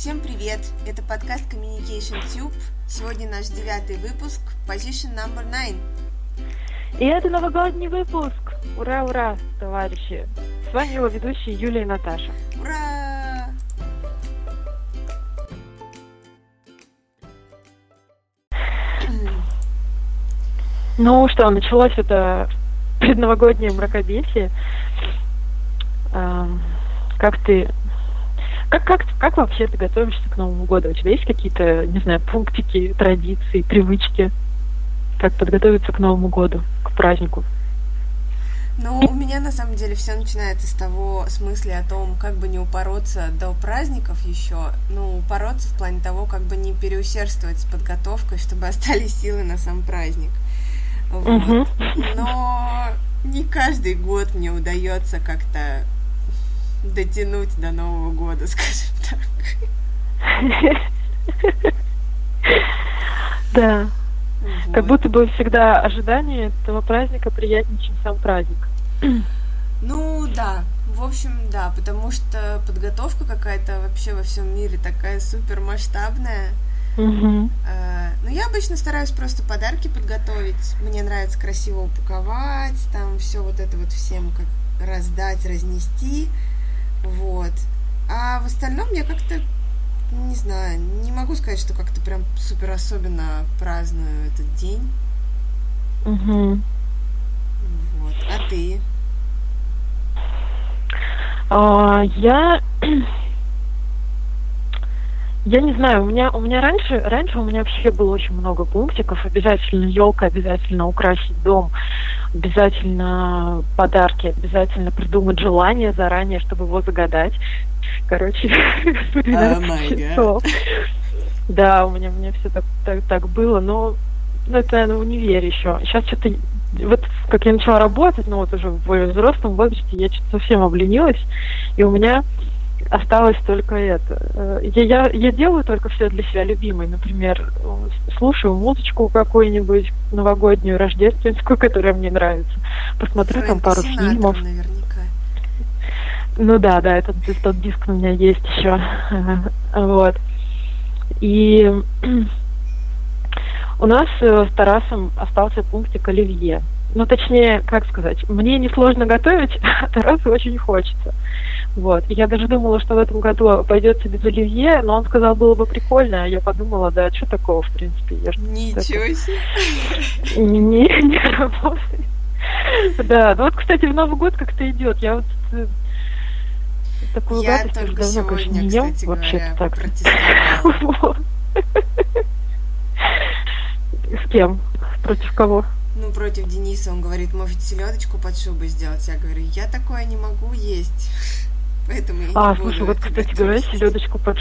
Всем привет! Это подкаст Communication Tube. Сегодня наш девятый выпуск, Position Number Nine. И это новогодний выпуск! Ура, ура, товарищи! С вами его ведущие Юлия и Наташа. Ура! Ну что, началось это предновогоднее мракобесие. А, как ты как, как, как вообще ты готовишься к Новому году? У тебя есть какие-то, не знаю, пунктики, традиции, привычки? Как подготовиться к Новому году, к празднику? Ну, у меня на самом деле все начинается с того, с мысли о том, как бы не упороться до праздников еще. Ну, упороться в плане того, как бы не переусердствовать с подготовкой, чтобы остались силы на сам праздник. Вот. Мгм. Но не каждый год мне удается как-то дотянуть до Нового года, скажем так. Да. Как Вот. будто бы всегда ожидание этого праздника приятнее, чем сам праздник. Ну да, в общем, да, потому что подготовка какая-то вообще во всем мире такая супер масштабная. Мгм. Но я обычно стараюсь просто подарки подготовить. Мне нравится красиво упаковать, там все вот это вот всем как раздать, разнести. Вот. А в остальном я как-то, не знаю, не могу сказать, что как-то прям супер особенно праздную этот день. Мгм. Вот. А ты? А, я я не знаю, у меня у меня раньше раньше у меня вообще было очень много пунктиков. Обязательно елка, обязательно украсить дом, обязательно подарки, обязательно придумать желание заранее, чтобы его загадать. Короче, по 12 my God. часов. Да, у меня у меня все так, так, так было, но ну, это, наверное, в универе еще. Сейчас что-то вот как я начала работать, ну вот уже в более взрослом возрасте, я что-то совсем обленилась, и у меня осталось только это. Э, Я, я, я делаю только все для себя любимой. Например, э, слушаю музычку какую-нибудь новогоднюю, рождественскую, которая мне нравится. Посмотрю там Фрэнк пару Синатра фильмов. наверняка. Ну да, да, этот, этот диск у меня есть еще. Вот. И у нас э, с Тарасом остался пунктик оливье. Ну, точнее, как сказать, мне несложно готовить, а Тарасу очень хочется. Вот. И я даже думала, что в этом году обойдется без оливье, но он сказал, было бы прикольно, а я подумала, да, что такого, в принципе, я Ничего себе. не, не, работает. Да, ну вот, кстати, в Новый год как-то идет. Я вот э, такую гадость уже давно, конечно, не ем вообще так. С кем? Против кого? Ну, против Дениса он говорит, может, селедочку под шубой сделать. Я говорю, я такое не могу есть. Поэтому я не А, слушай, вот, кстати говоря, селедочку под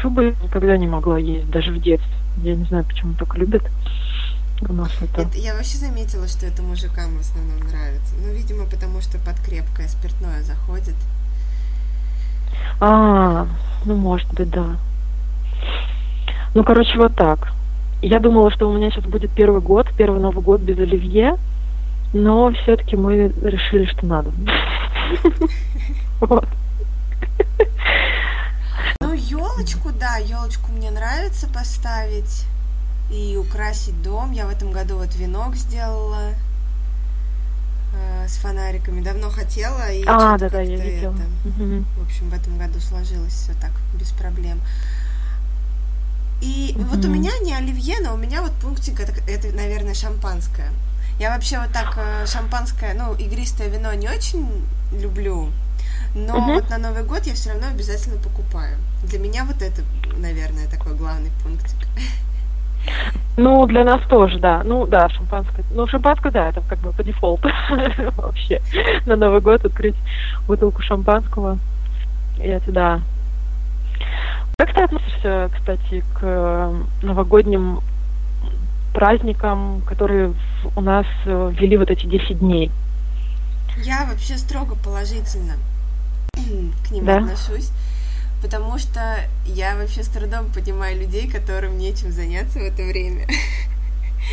шубой никогда не могла есть, даже в детстве. Я не знаю, почему так любят. У нас это... Это- я вообще заметила, что это мужикам в основном нравится. Ну, видимо, потому что под крепкое спиртное заходит. А, ну, может быть, да. Ну, короче, вот так. Я думала, что у меня сейчас будет первый год, первый Новый год без оливье, но все-таки мы решили, что надо. Вот. Ну, елочку, да, елочку мне нравится поставить и украсить дом. Я в этом году вот венок сделала э, с фонариками. Давно хотела и А, чё-то да-да, я видела. это. В общем, в этом году сложилось все так, без проблем. И вот у меня не оливье, но у меня вот пунктик, это, это, наверное, шампанское. Я вообще вот так э, шампанское, ну, игристое вино не очень люблю, но Мгм. вот на Новый год я все равно обязательно покупаю. Для меня вот это, наверное, такой главный пунктик. Ну, для нас тоже, да. Ну, да, шампанское. Ну, шампанское, да, это как бы по дефолту вообще. На Новый год открыть бутылку шампанского. Это, да. Как ты относишься, кстати, к э, новогодним праздникам, которые у нас э, ввели вот эти 10 дней? Я вообще строго положительно к ним Да? отношусь, потому что я вообще с трудом понимаю людей, которым нечем заняться в это время.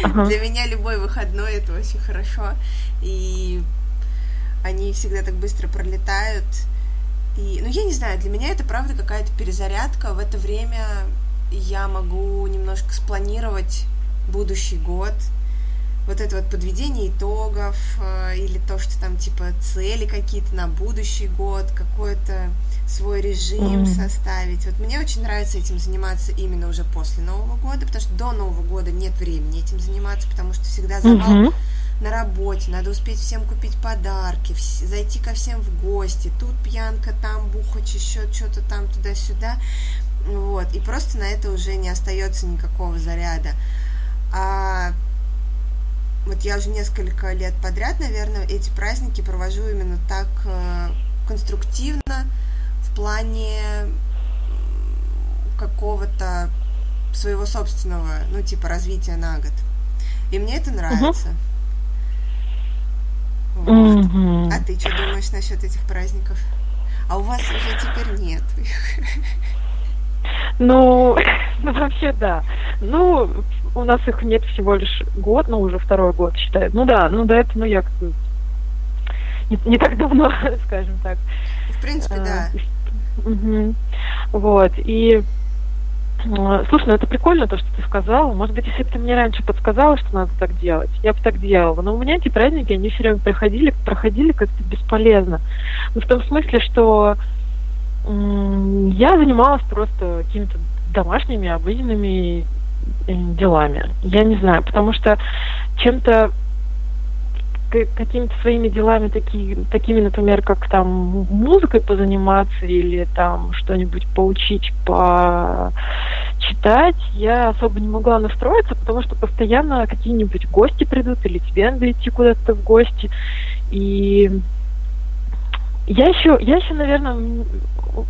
Ага. Для меня любой выходной это очень хорошо, и они всегда так быстро пролетают. И, ну, я не знаю, для меня это правда какая-то перезарядка. В это время я могу немножко спланировать будущий год, вот это вот подведение итогов э, или то, что там типа цели какие-то на будущий год, какой-то свой режим mm-hmm. составить. Вот мне очень нравится этим заниматься именно уже после Нового года, потому что до Нового года нет времени этим заниматься, потому что всегда завал mm-hmm. на работе, надо успеть всем купить подарки, вс- зайти ко всем в гости, тут пьянка, там бухач, еще что-то там туда-сюда. Вот, и просто на это уже не остается никакого заряда. А вот я уже несколько лет подряд, наверное, эти праздники провожу именно так э, конструктивно в плане какого-то своего собственного, ну, типа, развития на год. И мне это нравится. Uh-huh. Вот. Uh-huh. А ты что думаешь насчет этих праздников? А у вас уже теперь нет. Ну, ну вообще да. Ну, у нас их нет всего лишь год, ну уже второй год считаю. Ну да, ну до этого, ну я не, не так давно, скажем так. В принципе, да. Угу. Вот, и Слушай, ну это прикольно, то, что ты сказала. Может быть, если бы ты мне раньше подсказала, что надо так делать, я бы так делала. Но у меня эти праздники, они все время проходили, проходили как-то бесполезно. Ну, в том смысле, что я занималась просто какими-то домашними, обыденными делами. Я не знаю, потому что чем-то какими-то своими делами, такие, такими, например, как там музыкой позаниматься или там что-нибудь поучить, почитать, я особо не могла настроиться, потому что постоянно какие-нибудь гости придут, или тебе надо идти куда-то в гости. И я еще, я еще, наверное,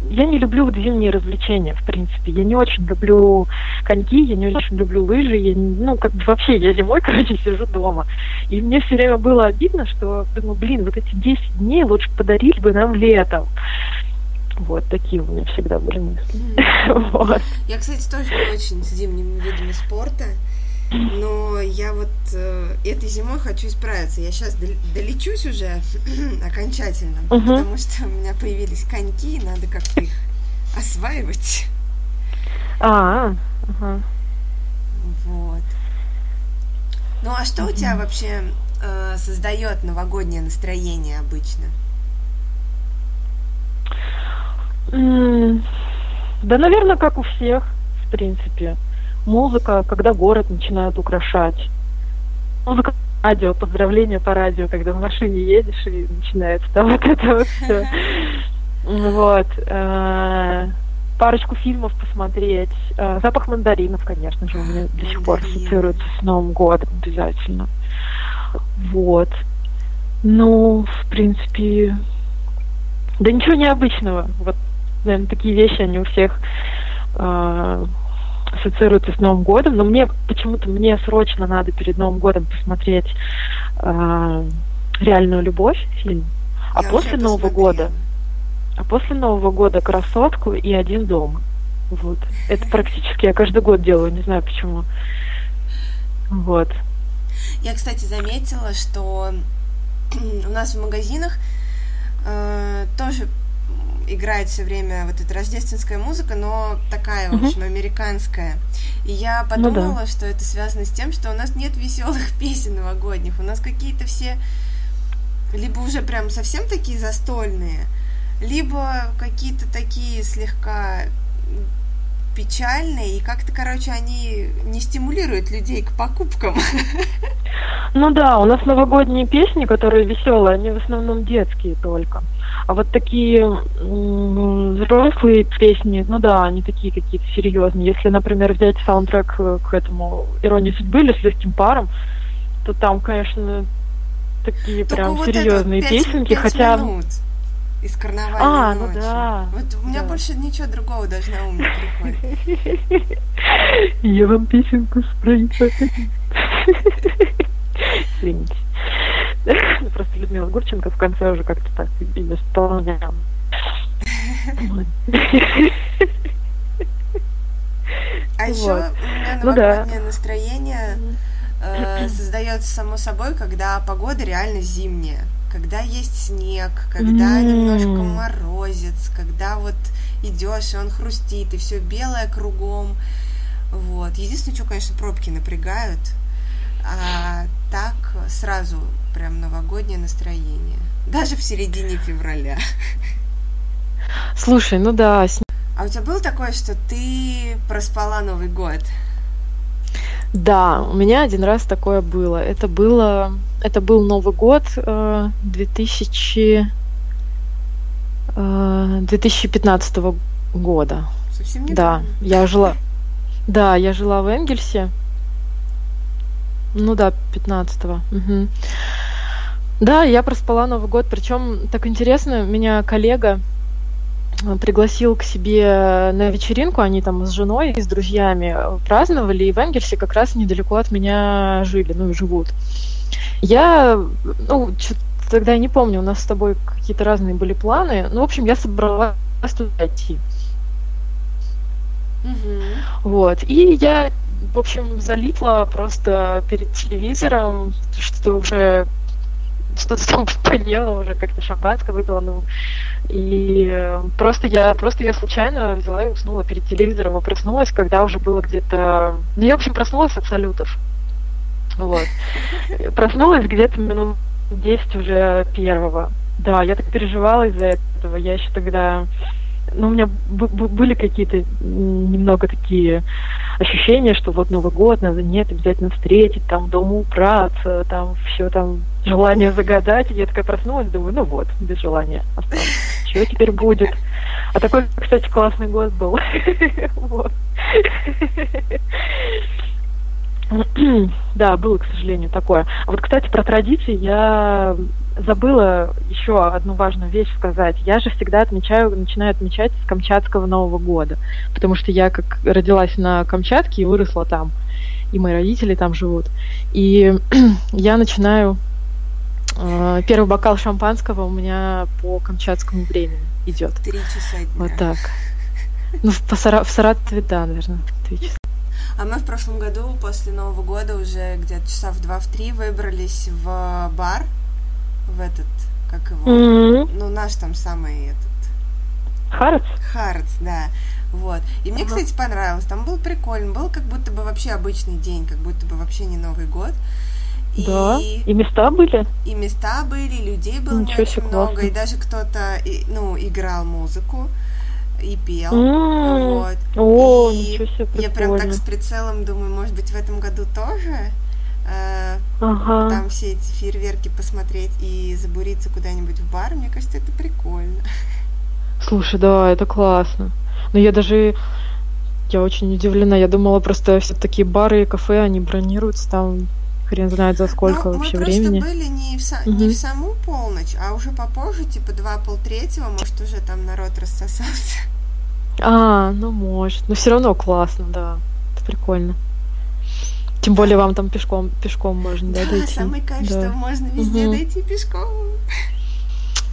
я не люблю вот зимние развлечения, в принципе. Я не очень люблю коньки, я не очень люблю лыжи. Я, ну, как бы вообще, я зимой, короче, сижу дома. И мне все время было обидно, что, думаю, блин, вот эти 10 дней лучше подарить бы нам летом. Вот такие у меня всегда были мысли. вот. Я, кстати, тоже не очень с зимними видами спорта. Но я вот э, этой зимой хочу исправиться. Я сейчас долечусь уже окончательно, uh-huh. потому что у меня появились коньки, и надо как-то их осваивать. А, ага. Вот. Ну а что у тебя вообще э, создает новогоднее настроение обычно? Да, наверное, как у всех, в принципе музыка, когда город начинают украшать. Музыка радио, поздравления по радио, когда в машине едешь и начинается там вот это вот все. Вот. Э, парочку фильмов посмотреть. Э, запах мандаринов, конечно же, у меня до сих пор ассоциируется с Новым годом обязательно. Вот. Ну, в принципе, да ничего необычного. Вот, наверное, такие вещи, они у всех э, ассоциируется с Новым годом, но мне почему-то мне срочно надо перед Новым годом посмотреть э, реальную любовь фильм, а Я после Нового года, а после Нового года красотку и один дома. Вот. Это практически я каждый год делаю, не знаю почему. Вот. Я, кстати, заметила, что у нас в магазинах э, тоже играет все время вот эта рождественская музыка, но такая, в общем, американская. И я подумала, ну, да. что это связано с тем, что у нас нет веселых песен новогодних. У нас какие-то все либо уже прям совсем такие застольные, либо какие-то такие слегка печальные, и как-то, короче, они не стимулируют людей к покупкам. Ну да, у нас новогодние песни, которые веселые, они в основном детские только. А вот такие взрослые песни, ну да, они такие какие-то серьезные. Если, например, взять саундтрек к этому «Иронии судьбы» или «С легким паром», то там, конечно, такие Только прям вот серьезные песенки, 5 хотя... Минут из карнавальной а, ночи. ну да. Вот у меня да. больше ничего другого даже на ум не приходит. Я вам песенку спою. Извините. Просто Людмила Гурченко в конце уже как-то так исполняла. А еще у меня ну новогоднее настроение э, создается само собой, когда погода реально зимняя когда есть снег, когда mm. немножко морозец, когда вот идешь, и он хрустит, и все белое кругом. Вот. Единственное, что, конечно, пробки напрягают, а так сразу прям новогоднее настроение. Даже в середине февраля. Слушай, ну да. А у тебя было такое, что ты проспала Новый год? Да, у меня один раз такое было. Это было, это был Новый год э, 2000, э, 2015 года. Совсем недавно. Да, я жила, да, я жила в Энгельсе. Ну да, 15-го. Угу. Да, я проспала Новый год. Причем так интересно, меня коллега э, пригласил к себе на вечеринку, они там с женой и с друзьями праздновали, и в Энгельсе как раз недалеко от меня жили, ну и живут. Я, ну, тогда я не помню, у нас с тобой какие-то разные были планы, ну, в общем, я собралась туда идти. Угу. Вот, и я, в общем, залипла просто перед телевизором, что уже что-то там поела уже, как-то шампанское выпила, ну, и просто я, просто я случайно взяла и уснула перед телевизором и проснулась, когда уже было где-то... Ну, я, в общем, проснулась от салютов. Вот. Проснулась где-то минут 10 уже первого. Да, я так переживала из-за этого. Я еще тогда ну, у меня были какие-то немного такие ощущения, что вот Новый год надо нет обязательно встретить, там дома убраться, там все там желание загадать. И я такая проснулась, думаю, ну вот, без желания осталось. Что теперь будет? А такой, кстати, классный год был. Вот. Да, было, к сожалению, такое. А вот, кстати, про традиции я забыла еще одну важную вещь сказать. Я же всегда отмечаю, начинаю отмечать с Камчатского Нового года, потому что я как родилась на Камчатке и выросла там, и мои родители там живут. И я начинаю э, первый бокал шампанского у меня по камчатскому времени идет. Три часа дня. Вот так. Ну, в, в Саратове, да, наверное, три часа. А мы в прошлом году после Нового года уже где-то часа в два в три выбрались в бар в этот, как его, mm-hmm. ну, наш там самый этот... Хартс? Хартс, да. Вот. И мне, uh-huh. кстати, понравилось. Там был прикольно. Был как будто бы вообще обычный день, как будто бы вообще не Новый год. И, да, и места были. И места были, и людей было Ничего не очень много, классно. и даже кто-то, ну, играл музыку и пел. Mm-hmm. Вот. О, и ничего себе, прикольно. я прям так с прицелом думаю, может быть, в этом году тоже э, ага. там все эти фейерверки посмотреть и забуриться куда-нибудь в бар, мне кажется, это прикольно. Слушай, да, это классно. Но я даже я очень удивлена. Я думала, просто все такие бары и кафе, они бронируются там хрен знает за сколько Но вообще мы времени. Мы просто были не в, са- угу. не в саму полночь, а уже попозже, типа два полтретьего, может, уже там народ рассосался. А, ну может. Но все равно классно, да. Это прикольно. Тем более вам там пешком, пешком можно, да, да дойти. самый кайф, да. что можно везде угу. дойти пешком.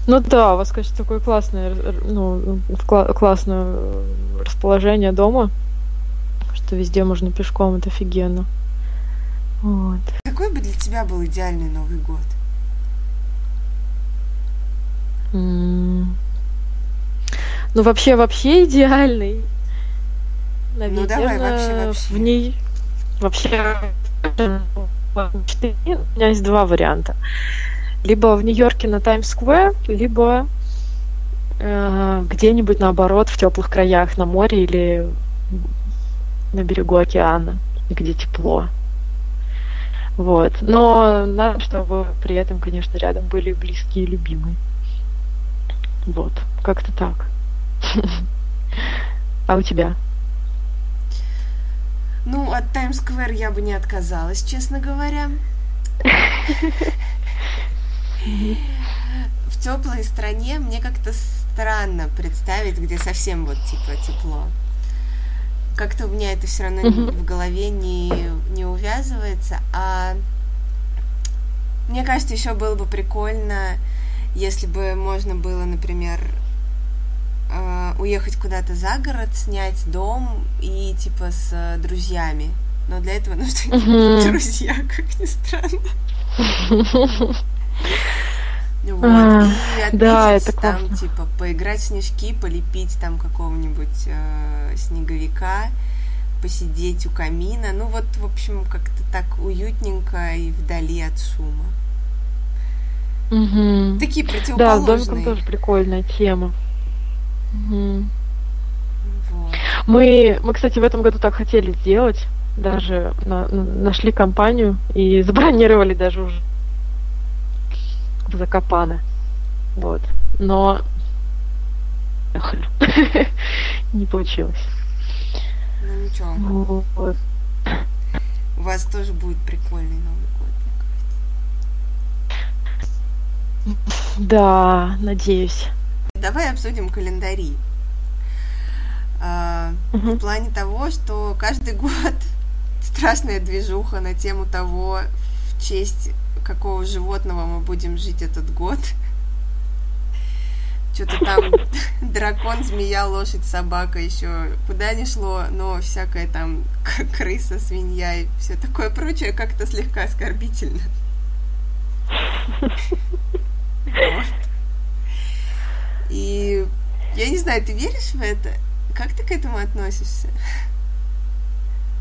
Ну да, у вас, конечно, такое классное, ну, классное расположение дома, что везде можно пешком, это офигенно. Вот. Какой бы для тебя был идеальный Новый год? Mm. Ну, вообще, вообще идеальный. Наверное, ну, давай, вообще, вообще. В ней Вообще, у меня есть два варианта. Либо в Нью-Йорке на Таймс-сквер, либо э, где-нибудь наоборот в теплых краях на море или на берегу океана, где тепло. Вот. Но надо, чтобы при этом, конечно, рядом были близкие и любимые. Вот. Как-то так. А у тебя? Ну, от Таймс-сквер я бы не отказалась, честно говоря. В теплой стране мне как-то странно представить, где совсем вот типа тепло. Как-то у меня это все равно в голове не, не увязывается. А мне кажется, еще было бы прикольно, если бы можно было, например, э, уехать куда-то за город, снять дом и типа с э, друзьями. Но для этого нужны mm-hmm. друзья, как ни странно. Вот. А, и отметить да, это там, классно. типа, поиграть в снежки, полепить там какого-нибудь э, снеговика, посидеть у камина. Ну вот, в общем, как-то так уютненько и вдали от шума. Мгм. Такие Да, с противоположные. домиком тоже прикольная тема. Мгм. Вот. Мы, мы, кстати, в этом году так хотели сделать. Даже на- на- нашли компанию и забронировали даже уже в Закопано. Вот. Но не получилось. Ну ничего, Вот. у вас тоже будет прикольный Новый год, мне кажется. Да, надеюсь. Давай обсудим календари. А, В плане того, что каждый год страшная движуха на тему того, в честь какого животного мы будем жить этот год. Что-то там дракон, змея, лошадь, собака еще куда ни шло, но всякая там крыса, свинья и все такое прочее как-то слегка оскорбительно. Вот. И я не знаю, ты веришь в это? Как ты к этому относишься?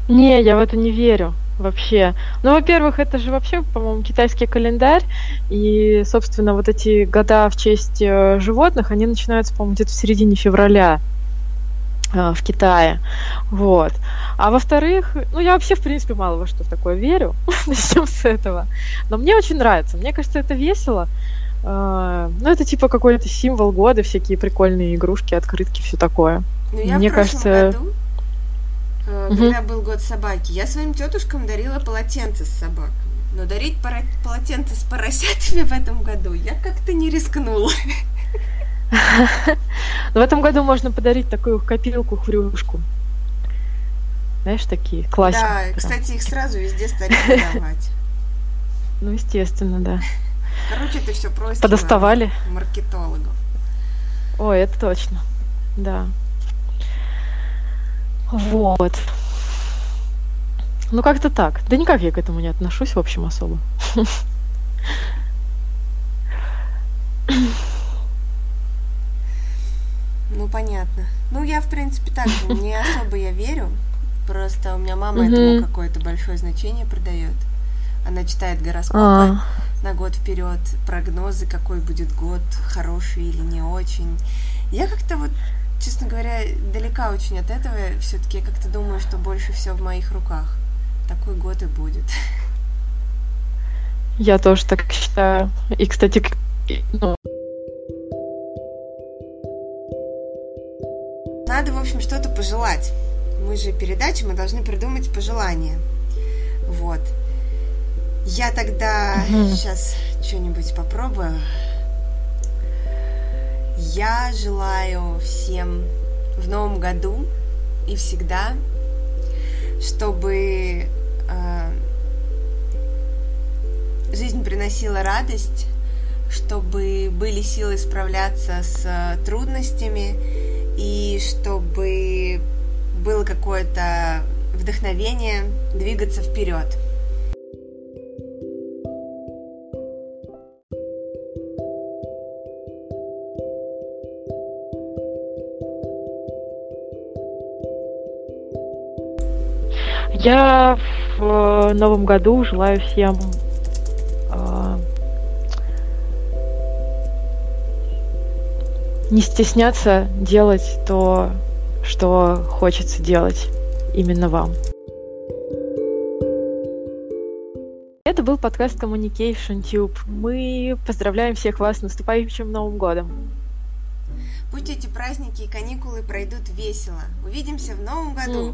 Не, я в это не верю вообще. Ну, во-первых, это же вообще, по-моему, китайский календарь, и, собственно, вот эти года в честь э, животных, они начинаются, по-моему, где-то в середине февраля э, в Китае. Вот. А во-вторых, ну, я вообще, в принципе, мало во что в такое верю. Начнем с этого. Но мне очень нравится. Мне кажется, это весело. Э, Ну, это типа какой-то символ года, всякие прикольные игрушки, открытки, все такое. Ну, я Мне в прошлом кажется- году, э, Мгм. когда был год собаки, я своим тетушкам дарила полотенце с собаками. Но дарить пора- полотенце с поросятами в этом году я как-то не рискнула. В этом году можно подарить такую копилку хрюшку. Знаешь, такие классики. Да, кстати, их сразу везде стали продавать. Ну, естественно, да. Короче, это все просто Подоставали. маркетологов. Ой, это точно. Да. Вот. Ну, как-то так. Да никак я к этому не отношусь, в общем, особо. Ну, понятно. Ну, я, в принципе, так же, не особо я верю. Просто у меня мама этому какое-то большое значение придает. Она читает гороскопы А, на год вперед, прогнозы, какой будет год, хороший или не очень. Я как-то вот, честно говоря, далека очень от этого. Все-таки я как-то думаю, что больше все в моих руках. Такой год и будет. я тоже так считаю. И, кстати, ну, Надо, в общем, что-то пожелать. Мы же передача, мы должны придумать пожелания. Вот. Я тогда Мгм. сейчас что-нибудь попробую. Я желаю всем в новом году и всегда, чтобы э, жизнь приносила радость, чтобы были силы справляться с э, трудностями и чтобы было какое-то вдохновение двигаться вперед. Я в э, новом году желаю всем э, не стесняться делать то, что хочется делать именно вам. Это был подкаст Communication Tube. Мы поздравляем всех вас с наступающим Новым годом. Пусть эти праздники и каникулы пройдут весело. Увидимся в новом году.